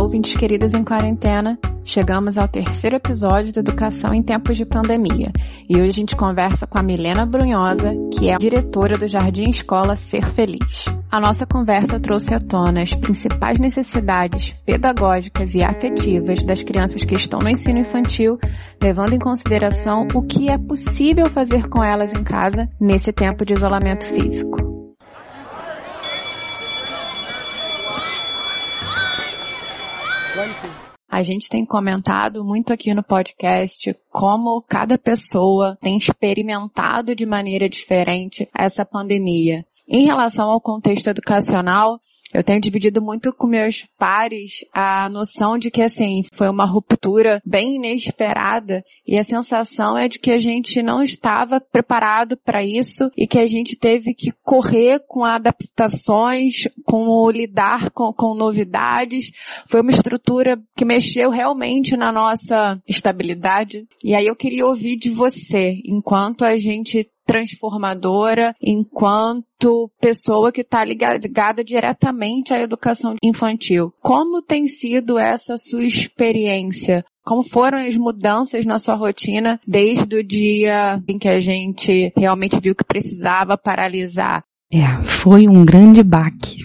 Olá, ouvintes queridas em quarentena. Chegamos ao terceiro episódio da Educação em Tempos de Pandemia. E hoje a gente conversa com a Milena Brunhosa, que é diretora do Jardim Escola Ser Feliz. A nossa conversa trouxe à tona as principais necessidades pedagógicas e afetivas das crianças que estão no ensino infantil, levando em consideração o que é possível fazer com elas em casa nesse tempo de isolamento físico. A gente tem comentado muito aqui no podcast como cada pessoa tem experimentado de maneira diferente essa pandemia. Em relação ao contexto educacional, eu tenho dividido muito com meus pares a noção de que, assim, foi uma ruptura bem inesperada e a sensação é de que a gente não estava preparado para isso e que a gente teve que correr com adaptações, com lidar com, com novidades. Foi uma estrutura que mexeu realmente na nossa estabilidade. E aí eu queria ouvir de você, enquanto a gente transformadora enquanto pessoa que está ligada diretamente à educação infantil. Como tem sido essa sua experiência? Como foram as mudanças na sua rotina desde o dia em que a gente realmente viu que precisava paralisar? É, foi um grande baque.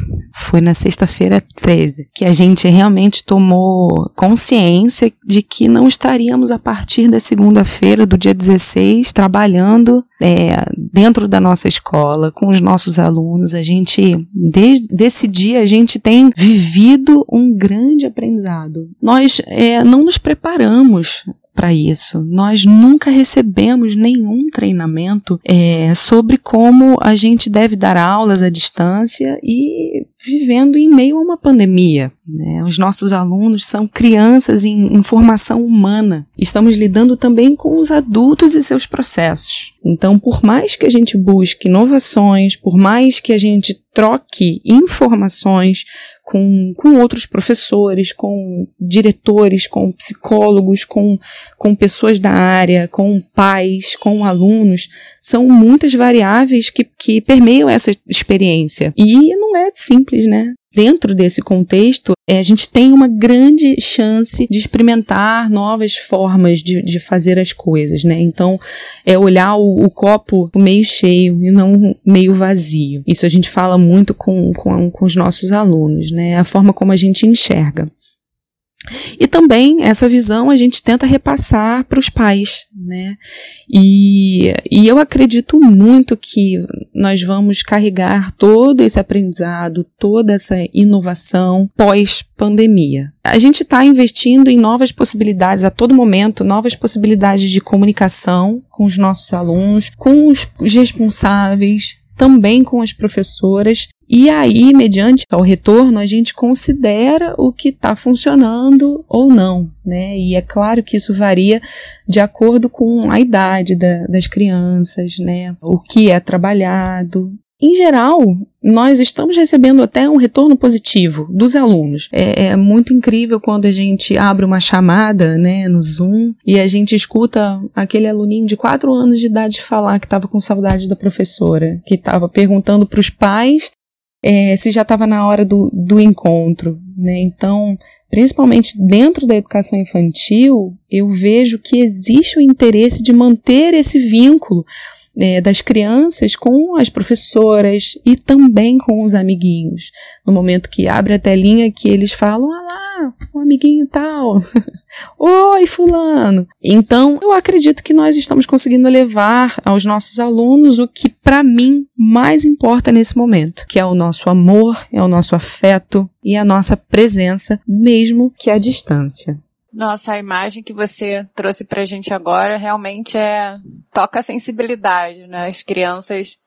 Foi na sexta-feira 13 que a gente realmente tomou consciência de que não estaríamos a partir da segunda-feira, do dia 16, trabalhando é, dentro da nossa escola, com os nossos alunos. A gente, desde esse dia, a gente tem vivido um grande aprendizado. Nós é, não nos preparamos para isso. Nós nunca recebemos nenhum treinamento é, sobre como a gente deve dar aulas à distância e vivendo em meio a uma pandemia. Né? Os nossos alunos são crianças em, em formação humana. Estamos lidando também com os adultos e seus processos. Então, por mais que a gente busque inovações, por mais que a gente troque informações com, com outros professores, com diretores, com psicólogos, com, com pessoas da área, com pais, com alunos, são muitas variáveis que, que permeiam essa experiência. E não é simples, né? dentro desse contexto, é, a gente tem uma grande chance de experimentar novas formas de, de fazer as coisas, né? Então, é olhar o, o, copo meio cheio e não meio vazio. Isso a gente fala muito com, com, com os nossos alunos, né? A forma como a gente enxerga. E também essa visão a gente tenta repassar para os pais, né? E, e eu acredito muito que nós vamos carregar todo esse aprendizado, toda essa inovação pós-pandemia. A gente está investindo em novas possibilidades a todo momento, novas possibilidades de comunicação com os nossos alunos, com os responsáveis, também com as professoras e aí, mediante o retorno, a gente considera o que está funcionando ou não, né? E é claro que isso varia de acordo com a idade da, das crianças, né? O que é trabalhado. Em geral, nós estamos recebendo até um retorno positivo dos alunos. É, é, muito incrível quando a gente abre uma chamada, né, no Zoom e a gente escuta aquele aluninho de 4 anos de idade falar que estava com saudade da professora, que estava perguntando para os pais é, se já estava na hora do, do encontro. Né? Então, principalmente dentro da educação infantil, eu vejo que existe o interesse de manter esse vínculo é, das crianças com as professoras e também com os amiguinhos. No momento que abre a telinha que eles falam, ah lá, um amiguinho tal. Oi, fulano. Então, eu acredito que nós estamos conseguindo levar aos nossos alunos o que para mim mais importa nesse momento, que é o nosso amor, é o nosso afeto e a nossa presença, mesmo que à distância. Nossa, a imagem que você trouxe pra gente agora realmente é toca a sensibilidade, né? As crianças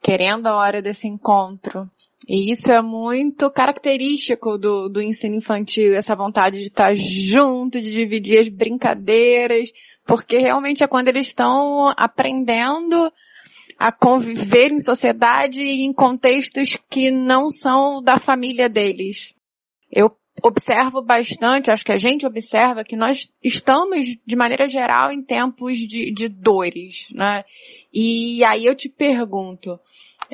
querendo a hora desse encontro. E isso é muito característico do, do ensino infantil, essa vontade de estar junto, de dividir as brincadeiras, porque realmente é quando eles estão aprendendo a conviver em sociedade e em contextos que não são da família deles. Eu observo bastante, acho que a gente observa que nós estamos, de maneira geral, em tempos de, de dores, né? E aí eu te pergunto,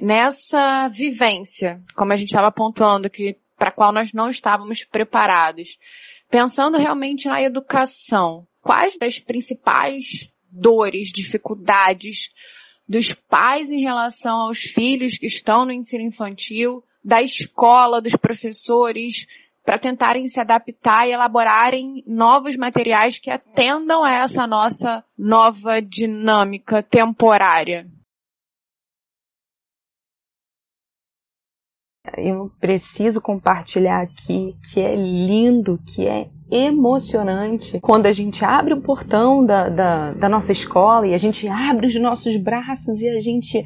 nessa vivência, como a gente estava pontuando, que para qual nós não estávamos preparados. Pensando realmente na educação, quais as principais dores, dificuldades dos pais em relação aos filhos que estão no ensino infantil, da escola, dos professores, para tentarem se adaptar e elaborarem novos materiais que atendam a essa nossa nova dinâmica temporária. eu preciso compartilhar aqui que é lindo, que é emocionante quando a gente abre o portão da, da, da nossa escola e a gente abre os nossos braços e a gente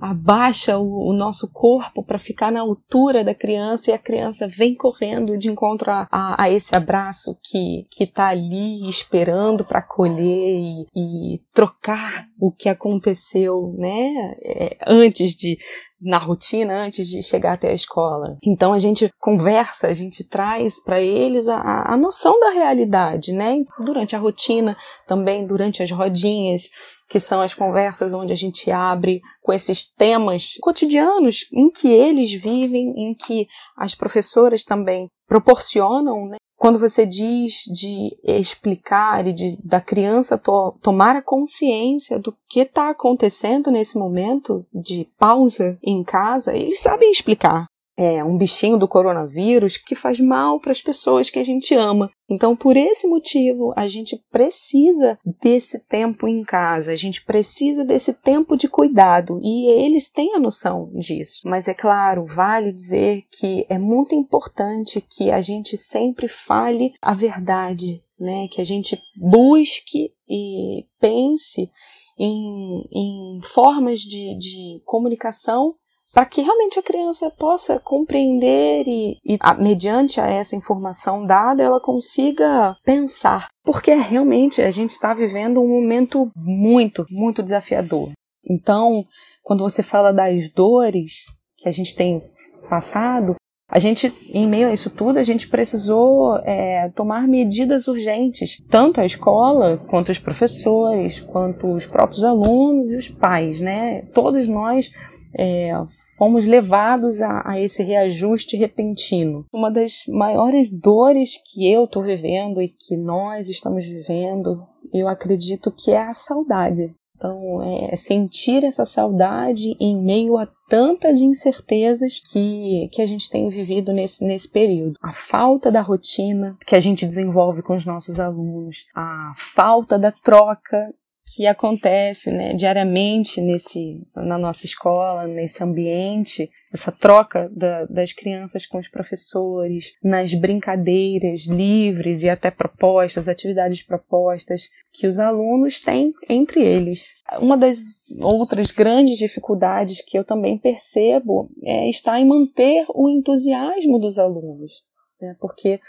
abaixa o, o nosso corpo para ficar na altura da criança e a criança vem correndo de encontro a, a, a esse abraço que que está ali esperando para acolher e, e, trocar o que aconteceu, né, é, antes de na rotina antes de chegar até a escola. Então a gente conversa, a gente traz para eles a, a noção da realidade, né? Durante a rotina, também durante as rodinhas, que são as conversas onde a gente abre com esses temas cotidianos em que eles vivem, em que as professoras também proporcionam, né? Quando você diz de explicar e de, da criança to, tomar a consciência do que está acontecendo nesse momento de pausa em casa, eles sabem explicar é, um bichinho do coronavírus que faz mal para as pessoas que a gente ama. Então, por esse motivo, a gente precisa desse tempo em casa, a gente precisa desse tempo de cuidado e eles têm a noção disso. Mas é claro, vale dizer que é muito importante que a gente sempre fale a verdade, né? Que a gente busque e pense em, em formas de, de comunicação para que realmente a criança possa compreender e, e a, mediante a essa informação dada, ela consiga pensar. Porque realmente a gente está vivendo um momento muito, muito desafiador. Então, quando você fala das dores que a gente tem passado, a gente, em meio a isso tudo, a gente precisou é, tomar medidas urgentes, tanto a escola, quanto os professores, quanto os próprios alunos e os pais, né? Todos nós é, fomos levados a, a, esse reajuste repentino. Uma das maiores dores que eu estou vivendo e que nós estamos vivendo, eu acredito que é a saudade. Então, é sentir essa saudade em meio a tantas incertezas que, que a gente tem vivido nesse, nesse período. A falta da rotina que a gente desenvolve com os nossos alunos, a falta da troca que acontece né, diariamente nesse, na nossa escola, nesse ambiente, essa troca da, das crianças com os professores, nas brincadeiras livres e até propostas, atividades propostas que os alunos têm entre eles. Uma das outras grandes dificuldades que eu também percebo é estar em manter o entusiasmo dos alunos, né, porque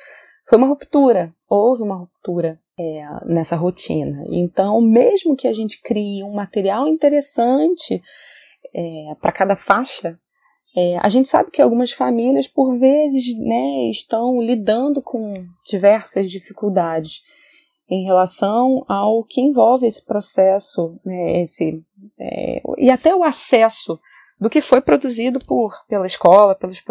foi uma ruptura, houve uma ruptura é, nessa rotina. Então, mesmo que a gente crie um material interessante é, para cada faixa, é, a gente sabe que algumas famílias, por vezes, né, estão lidando com diversas dificuldades em relação ao que envolve esse processo, né, esse, é, e até o acesso do que foi produzido por, pela escola, pelos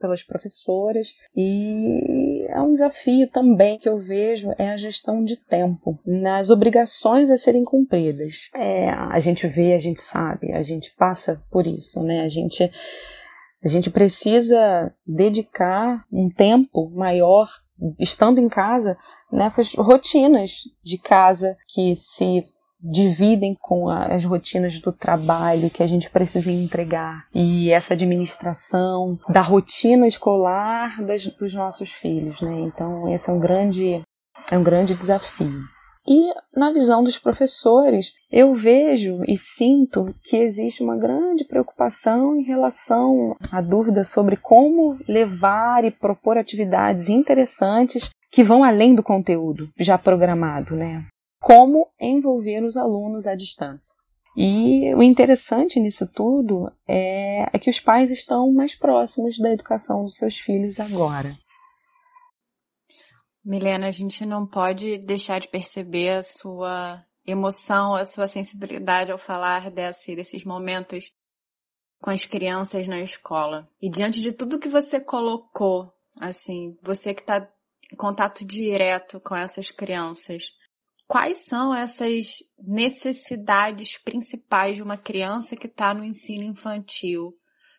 pelas professoras. E é um desafio também que eu vejo é a gestão de tempo nas obrigações a serem cumpridas. É, a gente vê, a gente sabe, a gente passa por isso, né? A gente, a gente precisa dedicar um tempo maior estando em casa nessas rotinas de casa que se dividem com as rotinas do trabalho que a gente precisa entregar e essa administração da rotina escolar das, dos nossos filhos, né? Então esse é um grande é um grande desafio. E na visão dos professores, eu vejo e sinto que existe uma grande preocupação em relação à dúvida sobre como levar e propor atividades interessantes que vão além do conteúdo já programado, né? Como envolver os alunos à distância. E o interessante nisso tudo é, é que os pais estão mais próximos da educação dos seus filhos agora. Milena, a gente não pode deixar de perceber a sua emoção, a sua sensibilidade ao falar desse, desses momentos com as crianças na escola. E diante de tudo que você colocou, assim, você que está em contato direto com essas crianças, quais são essas necessidades principais de uma criança que está no ensino infantil?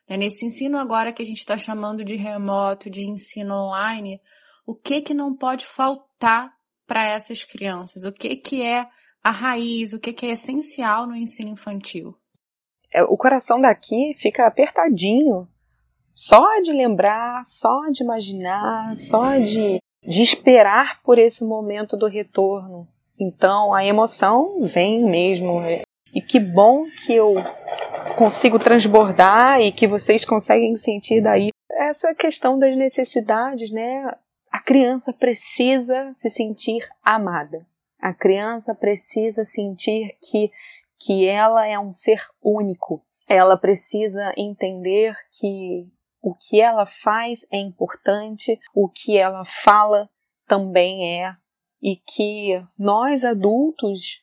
É nesse ensino agora que a gente está chamando de remoto, de ensino online, o que que não pode faltar para essas crianças? O que que é a raiz, o que que é essencial no ensino infantil? É, o coração daqui fica apertadinho só de lembrar, só de imaginar, só de, de esperar por esse momento do retorno. Então a emoção vem mesmo. E que bom que eu consigo transbordar e que vocês conseguem sentir daí essa questão das necessidades, né? A criança precisa se sentir amada. A criança precisa sentir que que ela é um ser único. Ela precisa entender que o que ela faz é importante, o que ela fala também é, e que nós adultos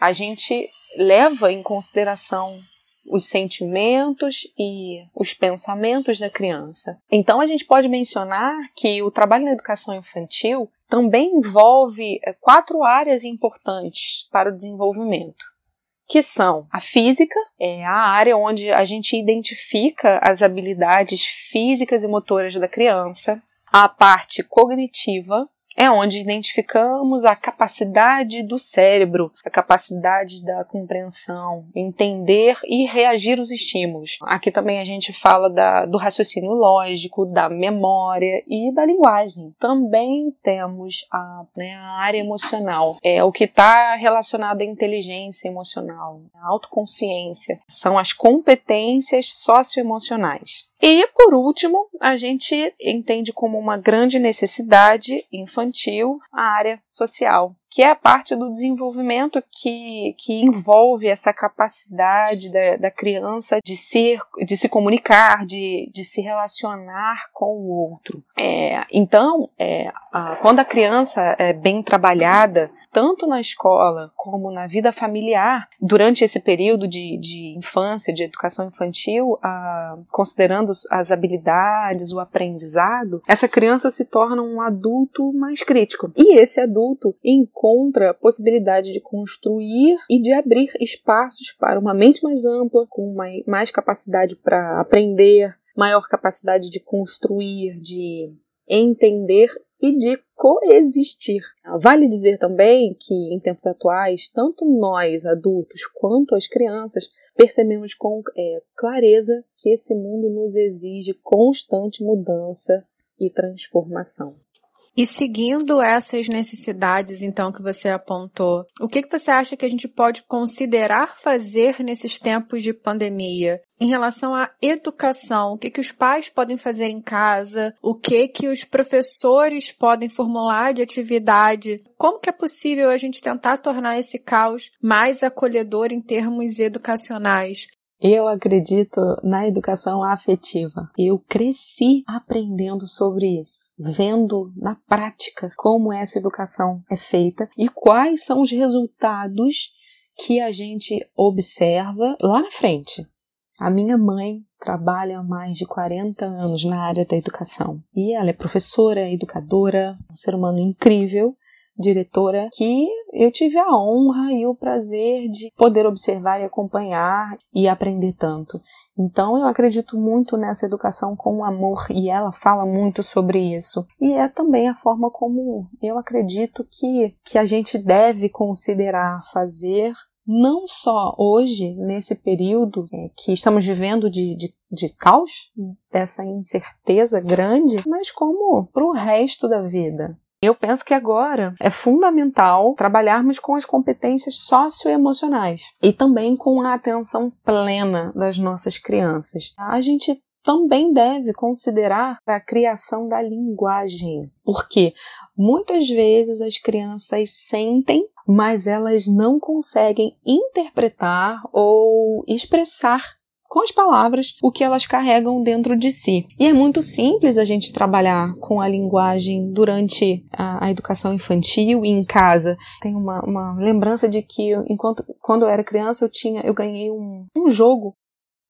a gente leva em consideração os sentimentos e os pensamentos da criança. Então a gente pode mencionar que o trabalho na educação infantil também envolve eh, quatro áreas importantes para o desenvolvimento que são a física, é a área onde a gente identifica as habilidades físicas e motoras da criança, a parte cognitiva, é onde identificamos a capacidade do cérebro, a capacidade da compreensão, entender e reagir aos estímulos. Aqui também a gente fala da, do raciocínio lógico, da memória e da linguagem. Também temos a, né, a área emocional, é o que está relacionado à inteligência emocional, à autoconsciência. São as competências socioemocionais. E, por último, a gente entende como uma grande necessidade infantil a área social, que é a parte do desenvolvimento que, que envolve essa capacidade da, da criança de, ser, de se comunicar, de, de se relacionar com o outro. É, então, é, a, quando a criança é bem trabalhada, tanto na escola como na vida familiar, durante esse período de, de infância, de educação infantil, a, considerando as habilidades, o aprendizado, essa criança se torna um adulto mais crítico. E esse adulto encontra a possibilidade de construir e de abrir espaços para uma mente mais ampla, com mais, mais capacidade para aprender, maior capacidade de construir, de entender e de coexistir. Vale dizer também que, em tempos atuais, tanto nós, adultos, quanto as crianças, percebemos com é, clareza que esse mundo nos exige constante mudança e transformação. E seguindo essas necessidades, então, que você apontou, o que, que você acha que a gente pode considerar fazer nesses tempos de pandemia? Em relação à educação, o que, que os pais podem fazer em casa? O que que os professores podem formular de atividade? Como que é possível a gente tentar tornar esse caos mais acolhedor em termos educacionais? Eu acredito na educação afetiva. Eu cresci aprendendo sobre isso, vendo na prática como essa educação é feita e quais são os resultados que a gente observa lá na frente. A minha mãe trabalha há mais de 40 anos na área da educação e ela é professora, educadora, um ser humano incrível diretora que eu tive a honra e o prazer de poder observar e acompanhar e aprender tanto. Então eu acredito muito nessa educação com amor e ela fala muito sobre isso. E é também a forma como eu acredito que, que a gente deve considerar fazer não só hoje, nesse período é, que estamos vivendo de, de, de caos, dessa incerteza grande, mas como para o resto da vida. Eu penso que agora é fundamental trabalharmos com as competências socioemocionais e também com a atenção plena das nossas crianças. A gente também deve considerar a criação da linguagem, porque muitas vezes as crianças sentem, mas elas não conseguem interpretar ou expressar com as palavras o que elas carregam dentro de si. E é muito simples a gente trabalhar com a linguagem durante a, a educação infantil e em casa. Tenho uma, uma lembrança de que enquanto quando eu era criança eu tinha eu ganhei um, um jogo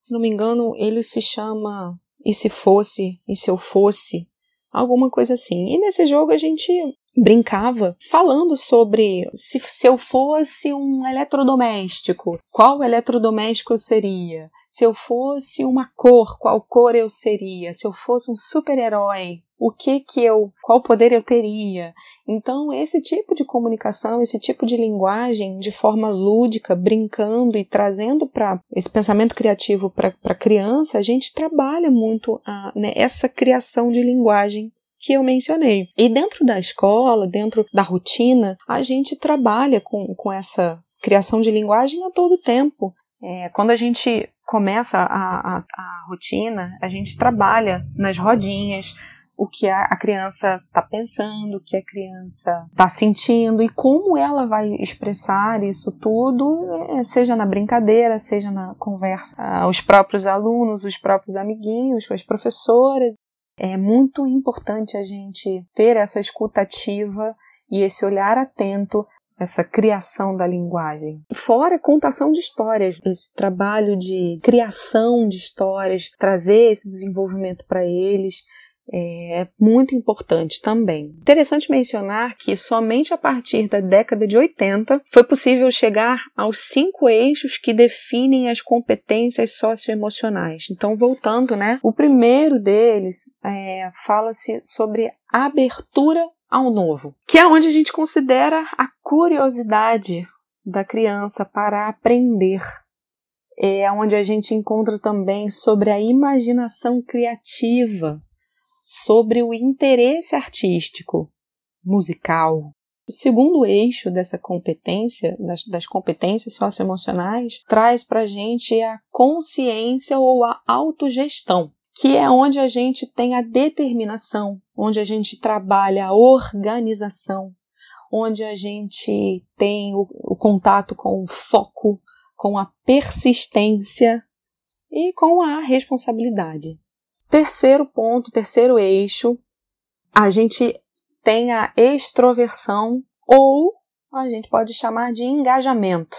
Se não me engano, ele se chama E se fosse, e se eu fosse, alguma coisa assim. E nesse jogo a gente brincava falando sobre se, se eu fosse um eletrodoméstico, qual eletrodoméstico eu seria? Se eu fosse uma cor, qual cor eu seria? Se eu fosse um super-herói, o que que eu, qual poder eu teria? Então, esse tipo de comunicação, esse tipo de linguagem, de forma lúdica, brincando e trazendo para esse pensamento criativo para a criança, a gente trabalha muito a, né, essa criação de linguagem que eu mencionei. E dentro da escola, dentro da rotina, a gente trabalha com, com essa criação de linguagem a todo tempo. É, quando a gente começa a, a, a, rotina, a gente trabalha nas rodinhas o que a, a criança está pensando, o que a criança está sentindo e como ela vai expressar isso tudo, é, seja na brincadeira, seja na conversa, os próprios alunos, os próprios amiguinhos, as professoras. É muito importante a gente ter essa escutativa e esse olhar atento essa criação da linguagem. Fora contação de histórias, esse trabalho de criação de histórias, trazer esse desenvolvimento para eles, é muito importante também. Interessante mencionar que somente a partir da década de 80 foi possível chegar aos cinco eixos que definem as competências socioemocionais. Então, voltando, né? O primeiro deles é, fala-se sobre abertura ao novo, que é onde a gente considera a curiosidade da criança para aprender. É onde a gente encontra também sobre a imaginação criativa sobre o interesse artístico, musical. O segundo eixo dessa competência, das, das competências socioemocionais, traz para a gente a consciência ou a autogestão, que é onde a gente tem a determinação, onde a gente trabalha a organização, onde a gente tem o, o contato com o foco, com a persistência e com a responsabilidade. Terceiro ponto, terceiro eixo, a gente tem a extroversão ou a gente pode chamar de engajamento,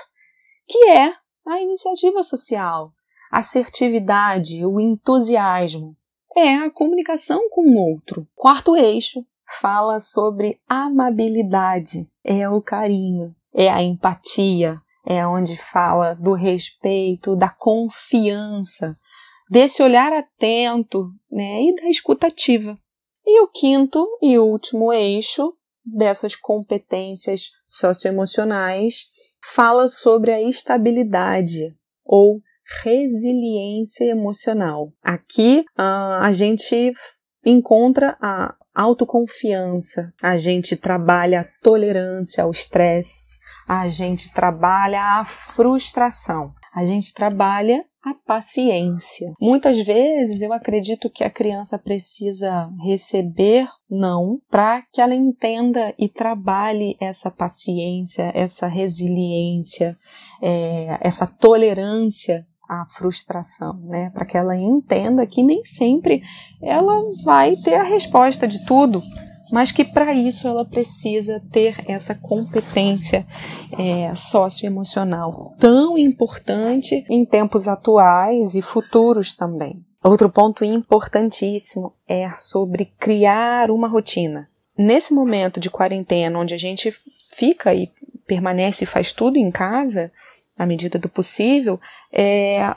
que é a iniciativa social, assertividade, o entusiasmo, é a comunicação com o outro. Quarto eixo fala sobre amabilidade, é o carinho, é a empatia, é onde fala do respeito, da confiança, desse olhar atento né, e da escutativa. E o quinto e último eixo dessas competências socioemocionais fala sobre a estabilidade ou resiliência emocional. Aqui uh, a gente encontra a autoconfiança, a gente trabalha a tolerância ao estresse, a gente trabalha a frustração, a gente trabalha a paciência. Muitas vezes eu acredito que a criança precisa receber não para que ela entenda e trabalhe essa paciência, essa resiliência, é, essa tolerância à frustração, né? Para que ela entenda que nem sempre ela vai ter a resposta de tudo mas que para isso ela precisa ter essa competência é, socioemocional tão importante em tempos atuais e futuros também. Outro ponto importantíssimo é sobre criar uma rotina. Nesse momento de quarentena, onde a gente fica e permanece e faz tudo em casa, à medida do possível, é,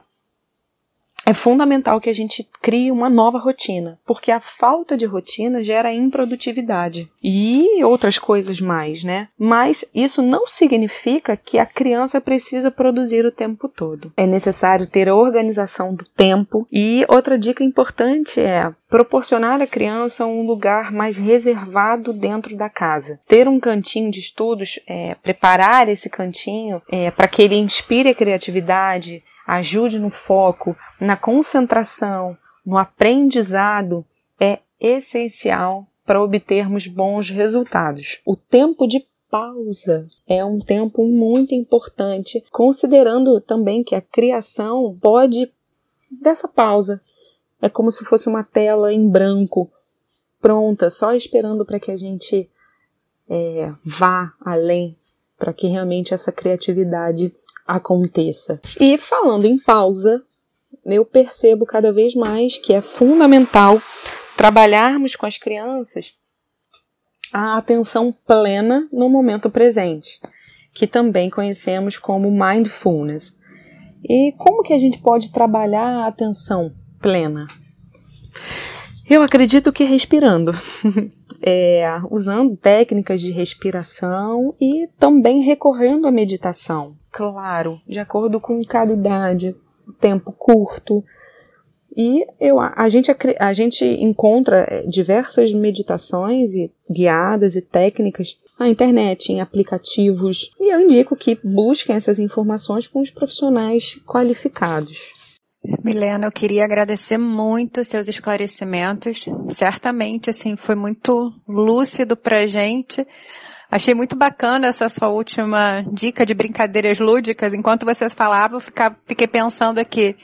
é fundamental que a gente crie uma nova rotina, porque a falta de rotina gera improdutividade e outras coisas mais, né? Mas isso não significa que a criança precisa produzir o tempo todo. É necessário ter a organização do tempo e outra dica importante é proporcionar à criança um lugar mais reservado dentro da casa. Ter um cantinho de estudos, é, preparar esse cantinho é, para que ele inspire a criatividade, ajude no foco, na concentração, no aprendizado é essencial para obtermos bons resultados. O tempo de pausa é um tempo muito importante, considerando também que a criação pode dessa pausa. É como se fosse uma tela em branco, pronta, só esperando para que a gente é, vá além, para que realmente essa criatividade aconteça. E falando em pausa, eu percebo cada vez mais que é fundamental trabalharmos com as crianças a atenção plena no momento presente, que também conhecemos como mindfulness. E como que a gente pode trabalhar a atenção plena? Eu acredito que respirando, é, usando técnicas de respiração e também recorrendo à meditação. Claro, de acordo com cada idade, tempo curto. E eu, a, gente, a gente encontra é, diversas meditações e guiadas e técnicas na internet, em aplicativos, e eu indico que busquem essas informações com os profissionais qualificados. Milena, eu queria agradecer muito seus esclarecimentos. Certamente, assim, foi muito lúcido pra gente. Achei muito bacana essa sua última dica de brincadeiras lúdicas. Enquanto vocês falavam, eu fiquei pensando aqui,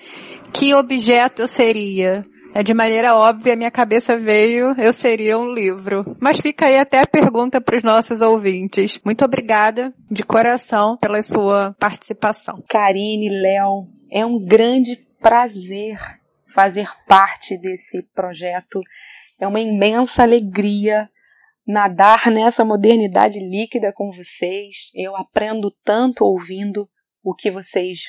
que objeto eu seria? É, de maneira óbvia, minha cabeça veio, eu seria um livro. Mas fica aí até a pergunta para os nossos ouvintes. Muito obrigada, de coração, pela sua participação. Karine, Léo, é um grande prazer fazer parte desse projeto. É uma imensa alegria nadar nessa modernidade líquida com vocês. Eu aprendo tanto ouvindo o que vocês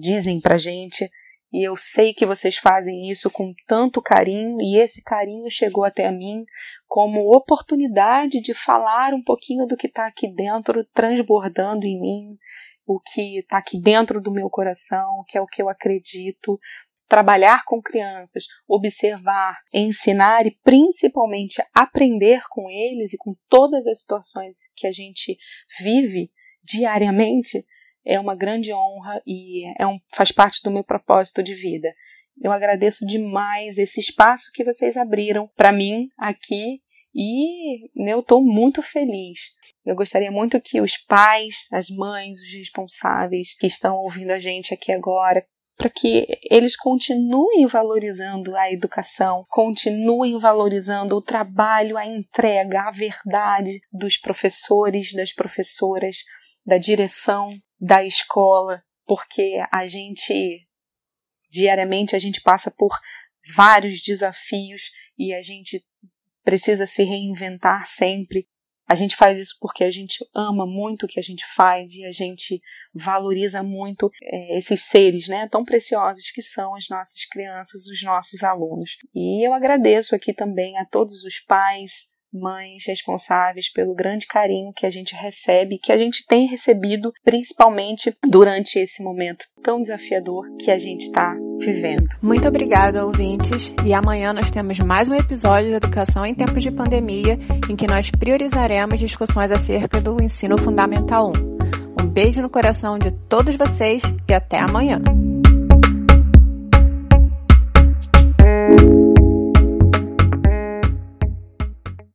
dizem pra gente. E eu sei que vocês fazem isso com tanto carinho, e esse carinho chegou até mim como oportunidade de falar um pouquinho do que está aqui dentro, transbordando em mim, o que está aqui dentro do meu coração, que é o que eu acredito. Trabalhar com crianças, observar, ensinar e principalmente aprender com eles e com todas as situações que a gente vive diariamente é uma grande honra e é um, faz parte do meu propósito de vida. Eu agradeço demais esse espaço que vocês abriram para mim aqui e eu estou muito feliz. Eu gostaria muito que os pais, as mães, os responsáveis que estão ouvindo a gente aqui agora, para que eles continuem valorizando a educação, continuem valorizando o trabalho, a entrega, a verdade dos professores, das professoras, da direção da escola, porque a gente diariamente a gente passa por vários desafios e a gente precisa se reinventar sempre. A gente faz isso porque a gente ama muito o que a gente faz e a gente valoriza muito é, esses seres né, tão preciosos que são as nossas crianças, os nossos alunos. E eu agradeço aqui também a todos os pais, mães responsáveis pelo grande carinho que a gente recebe, que a gente tem recebido, principalmente durante esse momento tão desafiador que a gente está vivendo. Muito obrigada, ouvintes, e amanhã nós temos mais um episódio de Educação em Tempos de Pandemia, em que nós priorizaremos discussões acerca do ensino fundamental 1. Um beijo no coração de todos vocês e até amanhã.